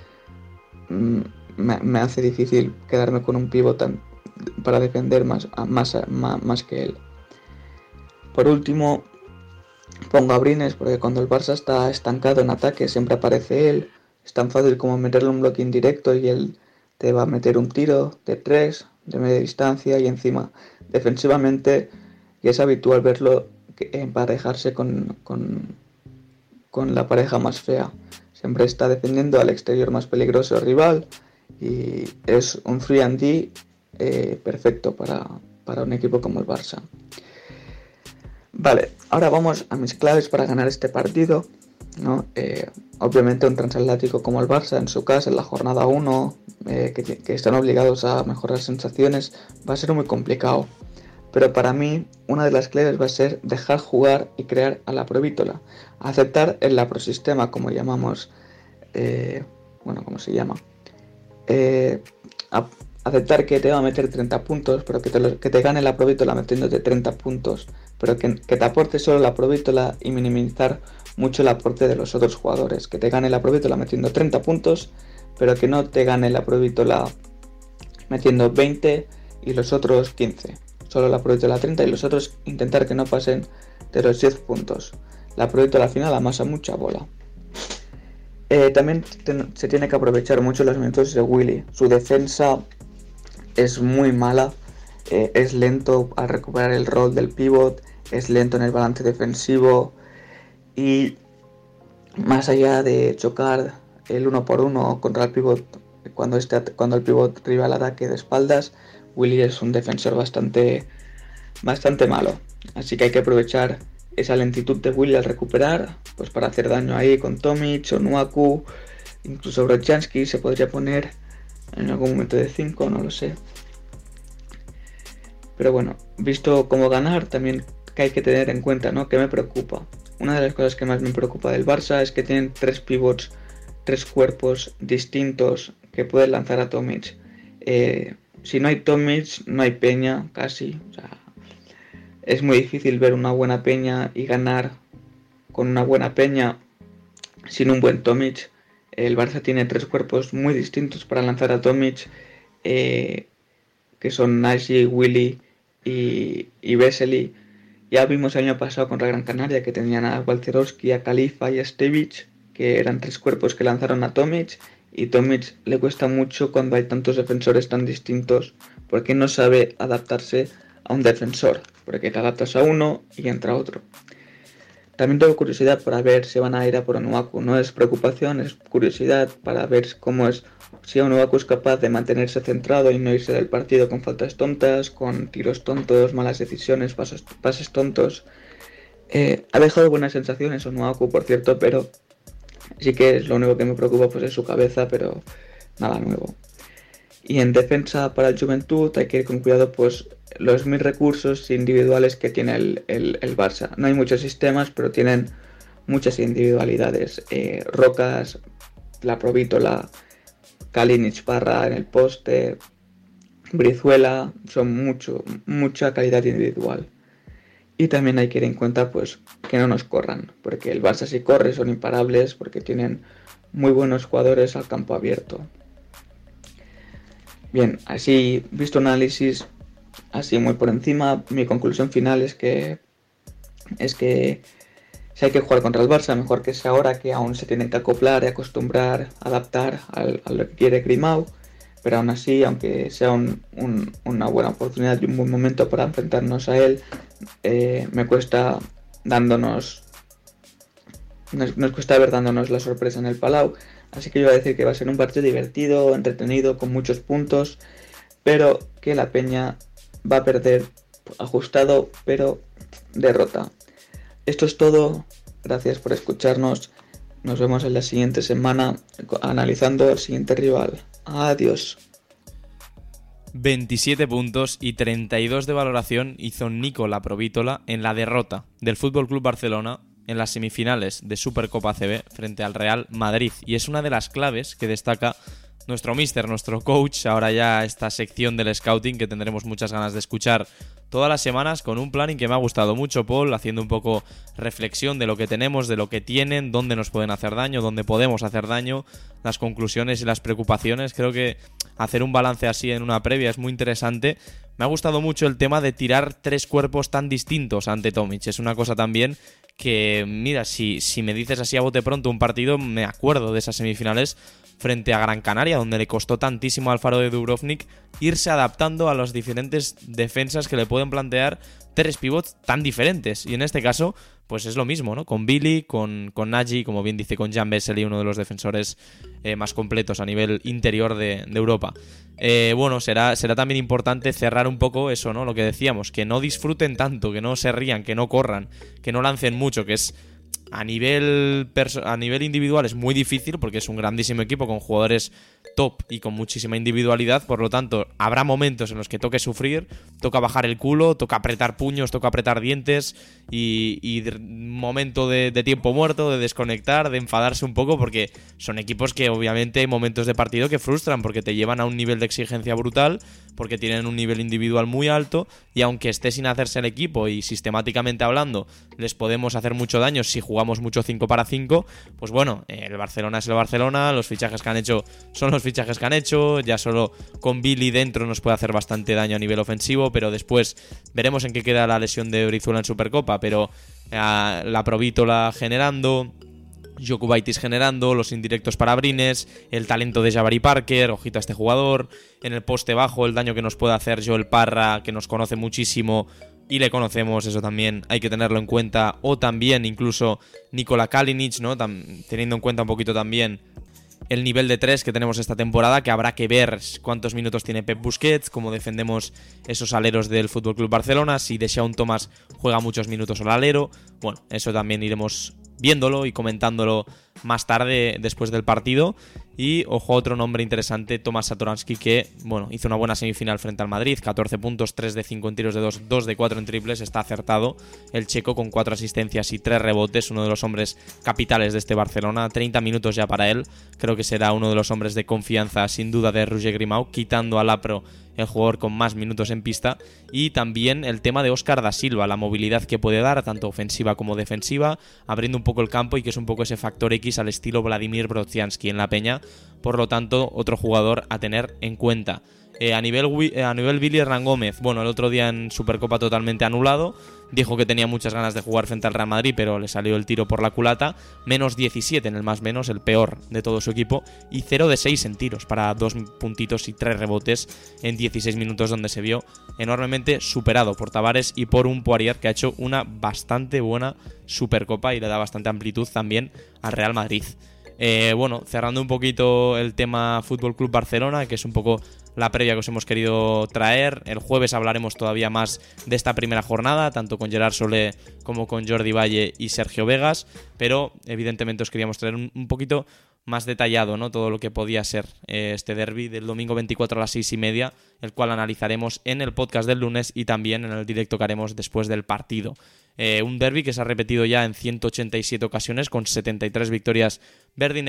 Mm, me, hace difícil quedarme con un pivot para defender más, más, más, que él. Por último, pongo a Brines porque cuando el Barça está estancado en ataque siempre aparece él. Es tan fácil como meterle un bloque indirecto y él te va a meter un tiro de tres, de media distancia y encima defensivamente y es habitual verlo emparejarse con, con, con la pareja más fea. Siempre está defendiendo al exterior más peligroso rival y es un free and D eh, perfecto para, un equipo como el Barça. Vale, ahora vamos a mis claves para ganar este partido. Eh, obviamente un transatlántico como el Barça en su casa en la jornada 1, eh, que, que, están obligados a mejorar sensaciones, va a ser muy complicado. Pero para mí una de las claves va a ser dejar jugar y crear a la provítola. Aceptar el laprosistema como llamamos, bueno, como se llama, eh, aceptar que te va a meter 30 puntos, pero que te, que te gane la provítola metiéndote 30 puntos, pero que, te aporte solo la provítola y minimizar mucho el aporte de los otros jugadores. Que te gane la provítola metiendo 30 puntos, pero que no te gane la provítola metiendo 20 y los otros 15. Solo la provítola 30 y los otros intentar que no pasen de los 10 puntos. La proyecto a la final amasa mucha bola. Eh, también se tiene que aprovechar mucho los minutos de Willy. Su defensa es muy mala, eh, es lento al recuperar el rol del pivot, es lento en el balance defensivo y más allá de chocar el uno por uno contra el pivot cuando, este, cuando el pivot rival ataque de espaldas, Willy es un defensor bastante, bastante malo. Así que hay que aprovechar esa lentitud de Willy al recuperar, pues para hacer daño ahí con Tomic o Nuaku, incluso Brochanski se podría poner en algún momento de 5, no lo sé. Pero bueno, visto cómo ganar, también que hay que tener en cuenta, ¿no? Que me preocupa. Una de las cosas que más me preocupa del Barça es que tienen tres pivots, tres cuerpos distintos que pueden lanzar a Tomic. Eh, si no hay Tomic, no hay peña, casi. O sea, es muy difícil ver una buena peña y ganar con una buena peña sin un buen Tomic. El Barça tiene tres cuerpos muy distintos para lanzar a Tomic, eh, que son Nagy, Willy y, y Vesely. Ya vimos el año pasado contra Gran Canaria que tenían a Walcerowski, a Khalifa y a Stevic, que eran tres cuerpos que lanzaron a Tomic. Y Tomic le cuesta mucho cuando hay tantos defensores tan distintos, porque no sabe adaptarse un defensor, porque te adaptas a uno y entra otro. También tengo curiosidad para ver si van a ir a por Onuaku. No es preocupación, es curiosidad para ver cómo es, si Onuaku es capaz de mantenerse centrado y no irse del partido con faltas tontas, con tiros tontos, malas decisiones, pases tontos. Eh, ha dejado buenas sensaciones Onuaku, por cierto, pero sí que es lo único que me preocupa pues es su cabeza, pero nada nuevo. Y en defensa para el Juventud hay que ir con cuidado pues los mil recursos individuales que tiene el, el, Barça. No hay muchos sistemas, pero tienen muchas individualidades. Eh, Rocas, la Provítola, Kalinic Parra en el poste, Brizuela, son mucho, mucha calidad individual. Y también hay que ir en cuenta pues que no nos corran, porque el Barça si corre son imparables porque tienen muy buenos jugadores al campo abierto. Bien, así visto análisis, así muy por encima, mi conclusión final es que es que si hay que jugar contra el Barça, mejor que sea ahora que aún se tienen que acoplar y acostumbrar, adaptar a lo que quiere Grimau. Pero aún así, aunque sea una buena oportunidad y un buen momento para enfrentarnos a él, eh, me cuesta dándonos. Nos, cuesta ver dándonos la sorpresa en el Palau. Así que yo voy a decir que va a ser un partido divertido, entretenido, con muchos puntos, pero que la Peña va a perder ajustado, pero derrota. Esto es todo. Gracias por escucharnos. Nos vemos en la siguiente semana analizando al siguiente rival. Adiós. 27 puntos y 32 de valoración hizo Nico La Provítola en la derrota del Fútbol Club Barcelona en las semifinales de Supercopa CB frente al Real Madrid y es una de las claves que destaca nuestro mister, nuestro coach, ahora ya esta sección del scouting que tendremos muchas ganas de escuchar todas las semanas con un planning que me ha gustado mucho, Paul, haciendo un poco reflexión de lo que tenemos, de lo que tienen, dónde nos pueden hacer daño, dónde podemos hacer daño, las conclusiones y las preocupaciones. Creo que hacer un balance así en una previa es muy interesante. Me ha gustado mucho el tema de tirar tres cuerpos tan distintos ante Tomic. Es una cosa también que, mira, si, si me dices así a bote pronto un partido, me acuerdo de esas semifinales frente a Gran Canaria, donde le costó tantísimo al faro de Dubrovnik irse adaptando a las diferentes defensas que le pueden plantear tres pivots tan diferentes. Y en este caso, pues es lo mismo, ¿no? Con Billy, con, con Nagy, como bien dice, con Jan Vesely, uno de los defensores eh, más completos a nivel interior de, Europa. Eh, bueno, será, será también importante cerrar un poco eso, ¿no? Lo que decíamos, que no disfruten tanto, que no se rían, que no corran, que no lancen mucho, que es a nivel, a nivel individual es muy difícil porque es un grandísimo equipo con jugadores top y con muchísima individualidad, por lo tanto habrá momentos en los que toque sufrir, toca bajar el culo, toca apretar puños, toca apretar dientes y, momento de, tiempo muerto, de desconectar, de enfadarse un poco porque son equipos que obviamente hay momentos de partido que frustran porque te llevan a un nivel de exigencia brutal, porque tienen un nivel individual muy alto y aunque esté sin hacerse el equipo y sistemáticamente hablando les podemos hacer mucho daño si jugamos mucho 5 para 5, pues bueno, el Barcelona es el Barcelona, los fichajes que han hecho son los fichajes que han hecho, ya solo con Billy dentro nos puede hacer bastante daño a nivel ofensivo, pero después veremos en qué queda la lesión de Brizuela en Supercopa, pero la Provítola generando, Jokubaitis generando, los indirectos para Brines, el talento de Jabari Parker, ojito a este jugador, en el poste bajo el daño que nos puede hacer Joel Parra, que nos conoce muchísimo y le conocemos, eso también hay que tenerlo en cuenta, o también incluso Nikola Kalinic, ¿no? teniendo en cuenta un poquito también el nivel de 3 que tenemos esta temporada, que habrá que ver cuántos minutos tiene Pep Busquets, cómo defendemos esos aleros del Fútbol Club Barcelona, si un Thomas juega muchos minutos al alero. Bueno, eso también iremos viéndolo y comentándolo más tarde después del partido. Y ojo, otro nombre interesante, Tomás Satoransky, que bueno, hizo una buena semifinal frente al Madrid, 14 puntos, 3 de 5 en tiros de 2, 2 de 4 en triples, está acertado. El checo con 4 asistencias y 3 rebotes, uno de los hombres capitales de este Barcelona, 30 minutos ya para él, creo que será uno de los hombres de confianza sin duda de Roger Grimau, quitando al Apro el jugador con más minutos en pista, y también el tema de Oscar da Silva, la movilidad que puede dar, tanto ofensiva como defensiva, abriendo un poco el campo y que es un poco ese factor X al estilo Vladimir Brodzianski en la peña, por lo tanto, otro jugador a tener en cuenta. Eh, a, nivel, eh, a nivel Billy Hernán Gómez, bueno, el otro día en Supercopa totalmente anulado. Dijo que tenía muchas ganas de jugar frente al Real Madrid, pero le salió el tiro por la culata. Menos 17 en el más menos, el peor de todo su equipo. Y 0 de 6 en tiros, para dos puntitos y tres rebotes en 16 minutos, donde se vio enormemente superado por Tavares y por un Poirier que ha hecho una bastante buena Supercopa y le da bastante amplitud también al Real Madrid. Eh, bueno, cerrando un poquito el tema Fútbol Club Barcelona, que es un poco la previa que os hemos querido traer. El jueves hablaremos todavía más de esta primera jornada, tanto con Gerard Solé como con Jordi Valle y Sergio Vegas, pero evidentemente os queríamos traer un, poquito más detallado, ¿no? Todo lo que podía ser eh, este derby del domingo 24 a las 6 y media, el cual analizaremos en el podcast del lunes y también en el directo que haremos después del partido. Eh, un derby que se ha repetido ya en 187 ocasiones con 73 victorias verde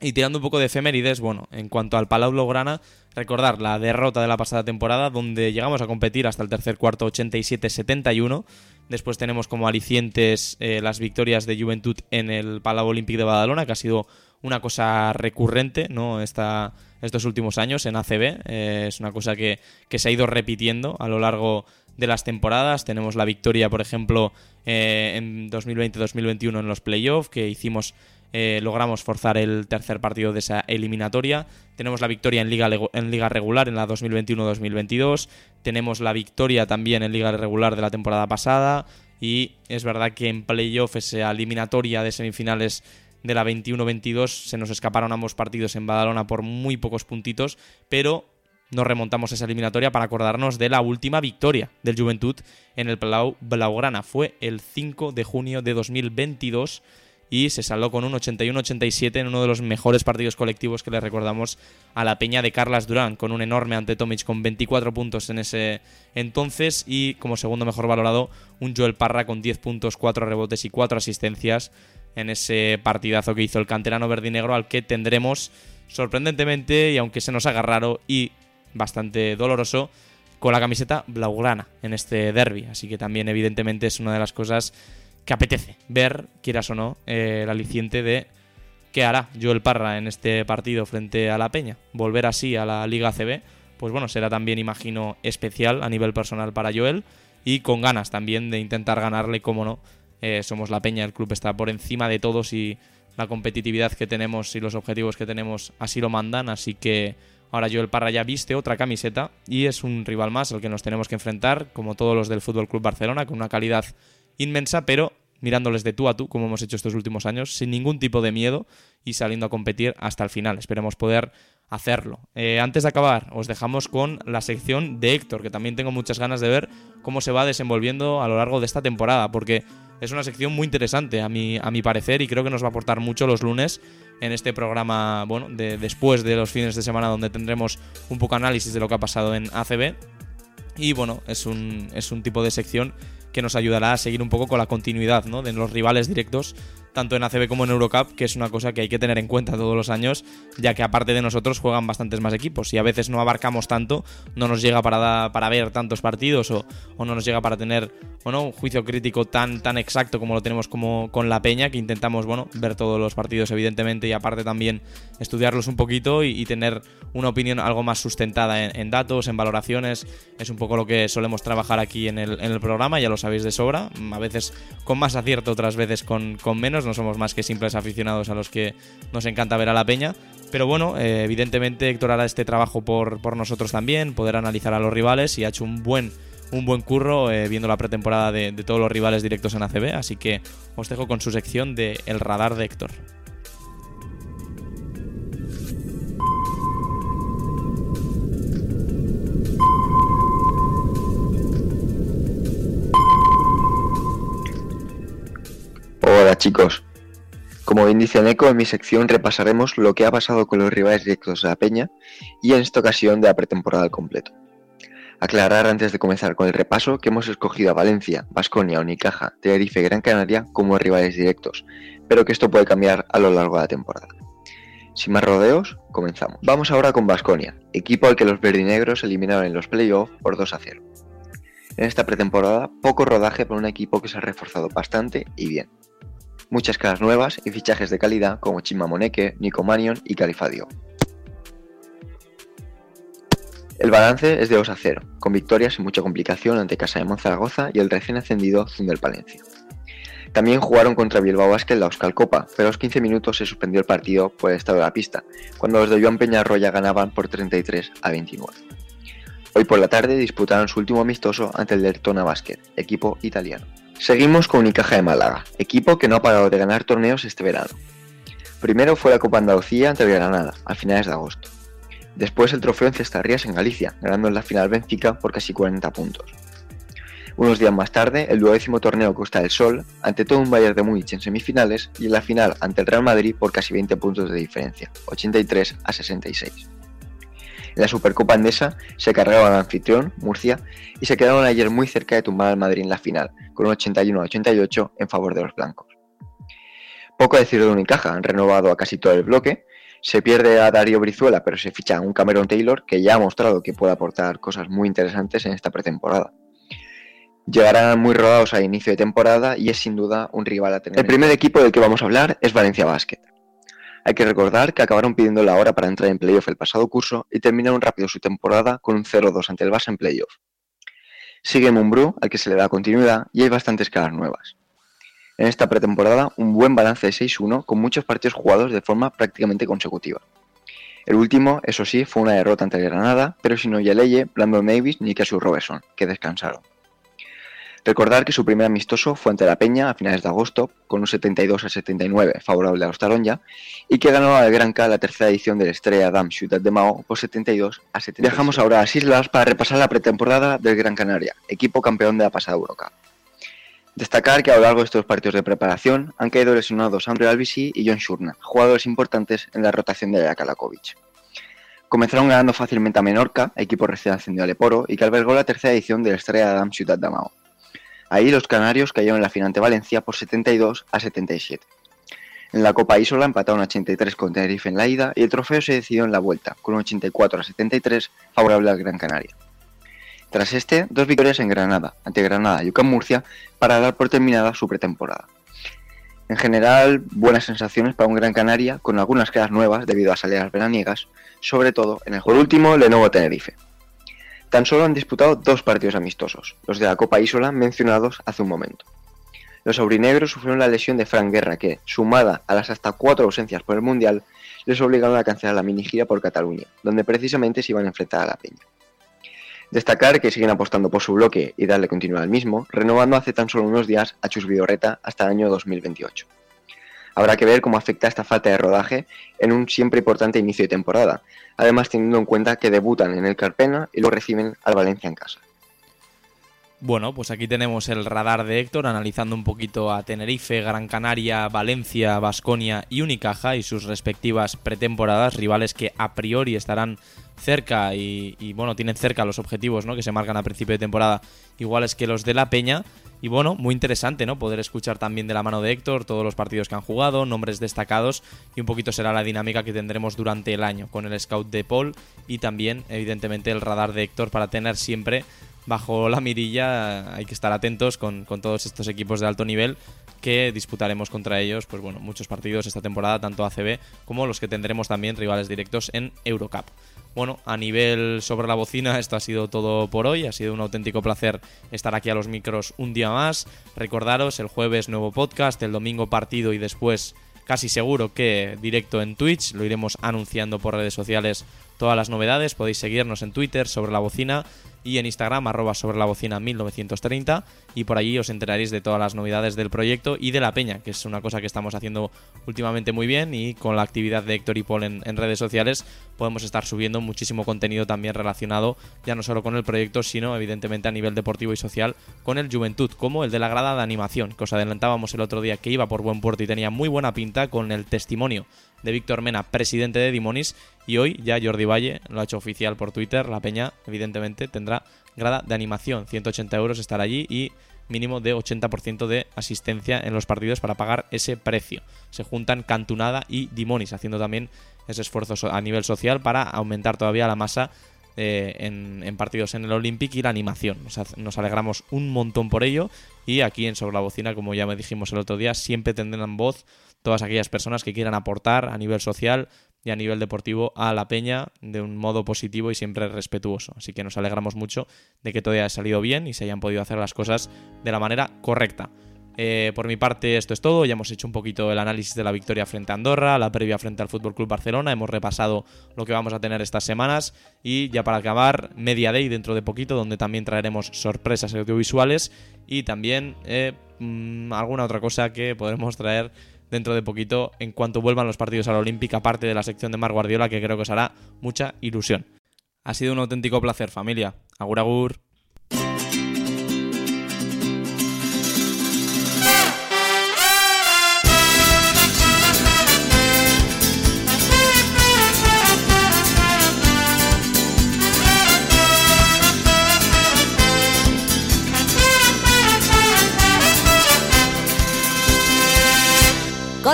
y tirando un poco de efemérides, bueno, en cuanto al Palau Blaugrana, recordar la derrota de la pasada temporada, donde llegamos a competir hasta el tercer cuarto 87-71. Después tenemos como alicientes eh, las victorias de Juventud en el Palau Olímpic de Badalona, que ha sido una cosa recurrente, ¿no? Estos últimos años en ACB. Eh, es una cosa que, que se ha ido repitiendo a lo largo de las temporadas. Tenemos la victoria, por ejemplo, eh, en 2020-2021 en los playoffs, que hicimos, eh, logramos forzar el tercer partido de esa eliminatoria. Tenemos la victoria en liga, en liga regular en la 2021-2022. Tenemos la victoria también en liga regular de la temporada pasada. Y es verdad que en playoff, esa eliminatoria de semifinales de la 21-22, se nos escaparon ambos partidos en Badalona por muy pocos puntitos, pero nos remontamos esa eliminatoria para acordarnos de la última victoria del Juventud en el Palau Blaugrana. Fue el 5 de junio de 2022 y se salió con un 81-87 en uno de los mejores partidos colectivos que le recordamos a la peña de Carlas Durán, con un enorme ante Tomic con 24 puntos en ese entonces y como segundo mejor valorado un Joel Parra con 10 puntos, 4 rebotes y 4 asistencias en ese partidazo que hizo el canterano verdinegro al que tendremos sorprendentemente y aunque se nos haga raro y bastante doloroso con la camiseta blaugrana en este derby. Así que también, evidentemente, es una de las cosas que apetece ver, quieras o no, eh, el aliciente de qué hará Joel Parra en este partido frente a la Peña. Volver así a la Liga CB, pues bueno, será también, imagino, especial a nivel personal para Joel y con ganas también de intentar ganarle, como no. Eh, somos la Peña, el club está por encima de todos y la competitividad que tenemos y los objetivos que tenemos así lo mandan, así que Ahora Joel Parra ya viste otra camiseta y es un rival más al que nos tenemos que enfrentar, como todos los del Fútbol Club Barcelona, con una calidad inmensa, pero mirándoles de tú a tú, como hemos hecho estos últimos años, sin ningún tipo de miedo y saliendo a competir hasta el final. Esperemos poder hacerlo. Eh, antes de acabar, os dejamos con la sección de Héctor, que también tengo muchas ganas de ver cómo se va desenvolviendo a lo largo de esta temporada, porque es una sección muy interesante a mi, a mi parecer y creo que nos va a aportar mucho los lunes en este programa, bueno, de, después de los fines de semana donde tendremos un poco análisis de lo que ha pasado en ACB. Y bueno, es un, es un tipo de sección que nos ayudará a seguir un poco con la continuidad ¿no? de los rivales directos tanto en ACB como en Eurocup, que es una cosa que hay que tener en cuenta todos los años, ya que aparte de nosotros juegan bastantes más equipos. Y a veces no abarcamos tanto, no nos llega para, para ver tantos partidos o, no nos llega para tener bueno, un juicio crítico tan, tan exacto como lo tenemos como con la Peña, que intentamos bueno, ver todos los partidos evidentemente y aparte también estudiarlos un poquito y, tener una opinión algo más sustentada en, datos, en valoraciones, es un poco lo que solemos trabajar aquí en el, en el programa, ya lo sabéis de sobra, a veces con más acierto, otras veces con, con menos no somos más que simples aficionados a los que nos encanta ver a la peña. Pero bueno, eh, evidentemente Héctor hará este trabajo por, por, nosotros también, poder analizar a los rivales y ha hecho un buen, un buen curro eh, viendo la pretemporada de, de todos los rivales directos en ACB, así que os dejo con su sección de El Radar de Héctor. Chicos, como bien dice Neko, en mi sección repasaremos lo que ha pasado con los rivales directos de la Peña y en esta ocasión de la pretemporada al completo. Aclarar antes de comenzar con el repaso que hemos escogido a Valencia, Basconia, Unicaja, Tenerife y Gran Canaria como rivales directos, pero que esto puede cambiar a lo largo de la temporada. Sin más rodeos, comenzamos. Vamos ahora con Basconia, equipo al que los verdinegros eliminaron en los playoffs por 2 a 0. En esta pretemporada, poco rodaje para un equipo que se ha reforzado bastante y bien muchas caras nuevas y fichajes de calidad como Chima Moneke, Nico Manion y Califadio. El balance es de 2 a 0, con victorias y mucha complicación ante Casa de Monzaragoza y el recién ascendido Zundel Palencia. También jugaron contra Bilbao Basket la Euskal Copa, pero a los 15 minutos se suspendió el partido por el estado de la pista, cuando los de Joan Peñarroya ganaban por 33 a 29. Hoy por la tarde disputaron su último amistoso ante el Lertona Basket, equipo italiano. Seguimos con Unicaja de Málaga, equipo que no ha parado de ganar torneos este verano. Primero fue la Copa Andalucía ante Granada, a finales de agosto. Después el trofeo en Cestarrías en Galicia, ganando en la final Benfica por casi 40 puntos. Unos días más tarde, el duodécimo torneo Costa del Sol, ante todo un Bayern de Múnich en semifinales y en la final ante el Real Madrid por casi 20 puntos de diferencia, 83 a 66. En la Supercopa Andesa se cargaba al anfitrión, Murcia, y se quedaron ayer muy cerca de tumbar al Madrid en la final, con un 81-88 en favor de los blancos. Poco a decir de Unicaja, han renovado a casi todo el bloque, se pierde a Darío Brizuela, pero se ficha a un Cameron Taylor que ya ha mostrado que puede aportar cosas muy interesantes en esta pretemporada. Llegarán muy rodados a inicio de temporada y es sin duda un rival a tener. El primer equipo del que vamos a hablar es Valencia Basket. Hay que recordar que acabaron pidiendo la hora para entrar en playoff el pasado curso y terminaron rápido su temporada con un 0-2 ante el Barça en playoff. Sigue Mumbrú, al que se le da continuidad, y hay bastantes caras nuevas. En esta pretemporada, un buen balance de 6-1 con muchos partidos jugados de forma prácticamente consecutiva. El último, eso sí, fue una derrota ante Granada, pero sin Oyeleye, Brandon Davis ni Cassius Robertson, que descansaron. Recordar que su primer amistoso fue ante la Peña a finales de agosto, con un 72 a 79 favorable a los Taronja, y que ganó al Gran K la tercera edición del Estrella Dam Ciudad de Mao por 72 a 70. Viajamos ahora a las islas para repasar la pretemporada del Gran Canaria, equipo campeón de la pasada Eurocup. Destacar que a lo largo de estos partidos de preparación han caído lesionados Andrew Albisi y John Shurna, jugadores importantes en la rotación de Yakalakovic. Comenzaron ganando fácilmente a Menorca, equipo recién ascendido a Leporo, y que albergó la tercera edición del Estrella Dam Ciudad de Mao. Ahí los canarios cayeron en la final ante Valencia por 72 a 77. En la Copa Isola empataron 83 con Tenerife en la ida y el trofeo se decidió en la vuelta, con 84 a 73 favorable al Gran Canaria. Tras este, dos victorias en Granada, ante Granada y UCAM Murcia, para dar por terminada su pretemporada. En general, buenas sensaciones para un Gran Canaria, con algunas quedas nuevas debido a salidas veraniegas, sobre todo en el juego. Por último, Lenovo Tenerife. Tan solo han disputado dos partidos amistosos, los de la Copa Isola mencionados hace un momento. Los aurinegros sufrieron la lesión de Frank Guerra que, sumada a las hasta cuatro ausencias por el Mundial, les obligaron a cancelar la mini gira por Cataluña, donde precisamente se iban a enfrentar a la Peña. Destacar que siguen apostando por su bloque y darle continuidad al mismo, renovando hace tan solo unos días a Chus Vidorreta hasta el año 2028. Habrá que ver cómo afecta esta falta de rodaje en un siempre importante inicio de temporada, además teniendo en cuenta que debutan en el Carpena y lo reciben al Valencia en casa. Bueno, pues aquí tenemos el radar de Héctor analizando un poquito a Tenerife, Gran Canaria, Valencia, Basconia y Unicaja y sus respectivas pretemporadas, rivales que a priori estarán cerca y, bueno, tienen cerca los objetivos ¿no? que se marcan a principio de temporada iguales que los de la Peña Y bueno, muy interesante, ¿no? Poder escuchar también de la mano de Héctor todos los partidos que han jugado, nombres destacados y un poquito será la dinámica que tendremos durante el año con el scout de Paul y también, evidentemente, el radar de Héctor para tener siempre bajo la mirilla. Hay que estar atentos con, con todos estos equipos de alto nivel que disputaremos contra ellos, pues bueno, muchos partidos esta temporada, tanto ACB como los que tendremos también rivales directos en Eurocup. Bueno, a nivel sobre la bocina, esto ha sido todo por hoy. Ha sido un auténtico placer estar aquí a los micros un día más. Recordaros, el jueves nuevo podcast, el domingo partido y después casi seguro que directo en Twitch. Lo iremos anunciando por redes sociales todas las novedades. Podéis seguirnos en Twitter sobre la bocina y en Instagram arroba sobre la bocina 1930 y por allí os enteraréis de todas las novedades del proyecto y de la peña, que es una cosa que estamos haciendo últimamente muy bien y con la actividad de Héctor y Paul en, en redes sociales podemos estar subiendo muchísimo contenido también relacionado ya no solo con el proyecto, sino evidentemente a nivel deportivo y social con el Juventud, como el de la grada de animación, que os adelantábamos el otro día que iba por buen puerto y tenía muy buena pinta con el testimonio de Víctor Mena, presidente de Dimonis, y hoy ya Jordi Valle lo ha hecho oficial por Twitter, la peña evidentemente tendrá grada de animación, 180 euros estar allí y mínimo de 80% de asistencia en los partidos para pagar ese precio. Se juntan Cantunada y Dimonis, haciendo también ese esfuerzo a nivel social para aumentar todavía la masa eh, en, partidos en el Olympic y la animación. Nos, nos, alegramos un montón por ello y aquí en Sobre la Bocina, como ya me dijimos el otro día, siempre tendrán voz todas aquellas personas que quieran aportar a nivel social y a nivel deportivo a la peña de un modo positivo y siempre respetuoso. Así que nos alegramos mucho de que todo haya salido bien y se hayan podido hacer las cosas de la manera correcta. Eh, por mi parte, esto es todo. Ya hemos hecho un poquito el análisis de la victoria frente a Andorra, la previa frente al Fútbol Club Barcelona. Hemos repasado lo que vamos a tener estas semanas. Y ya para acabar, Media Day dentro de poquito, donde también traeremos sorpresas audiovisuales y también eh, mmm, alguna otra cosa que podremos traer dentro de poquito en cuanto vuelvan los partidos a la Olímpica, aparte de la sección de Mar Guardiola, que creo que os hará mucha ilusión. Ha sido un auténtico placer, familia. Agur, agur.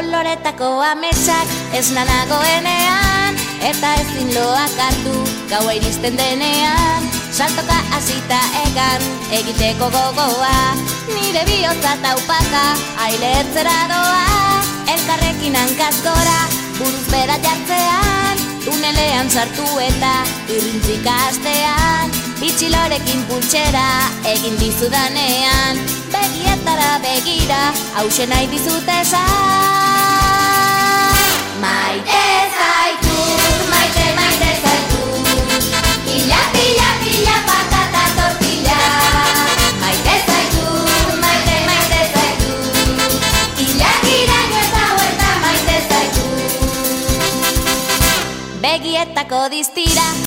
Koloretako ametsak ez nanagoenean Eta ezin loak hartu gaua iristen denean. Saltoka hasita egan egiteko gogoa Nire bihotza taupaka ailetzera doa. Elkarrekin hankazkora buruz bera jartzean Tunelean sartu eta irrintzika astean. Bitxilorekin pultsera egin dizudanean Begietara begira hause nahi dizut esan Maite zaitu, maite maite zaitu Pila, pila, pila, patata tortilla. Maite zaitu, maite maite zaitu Ila giraino eta Begietako diztira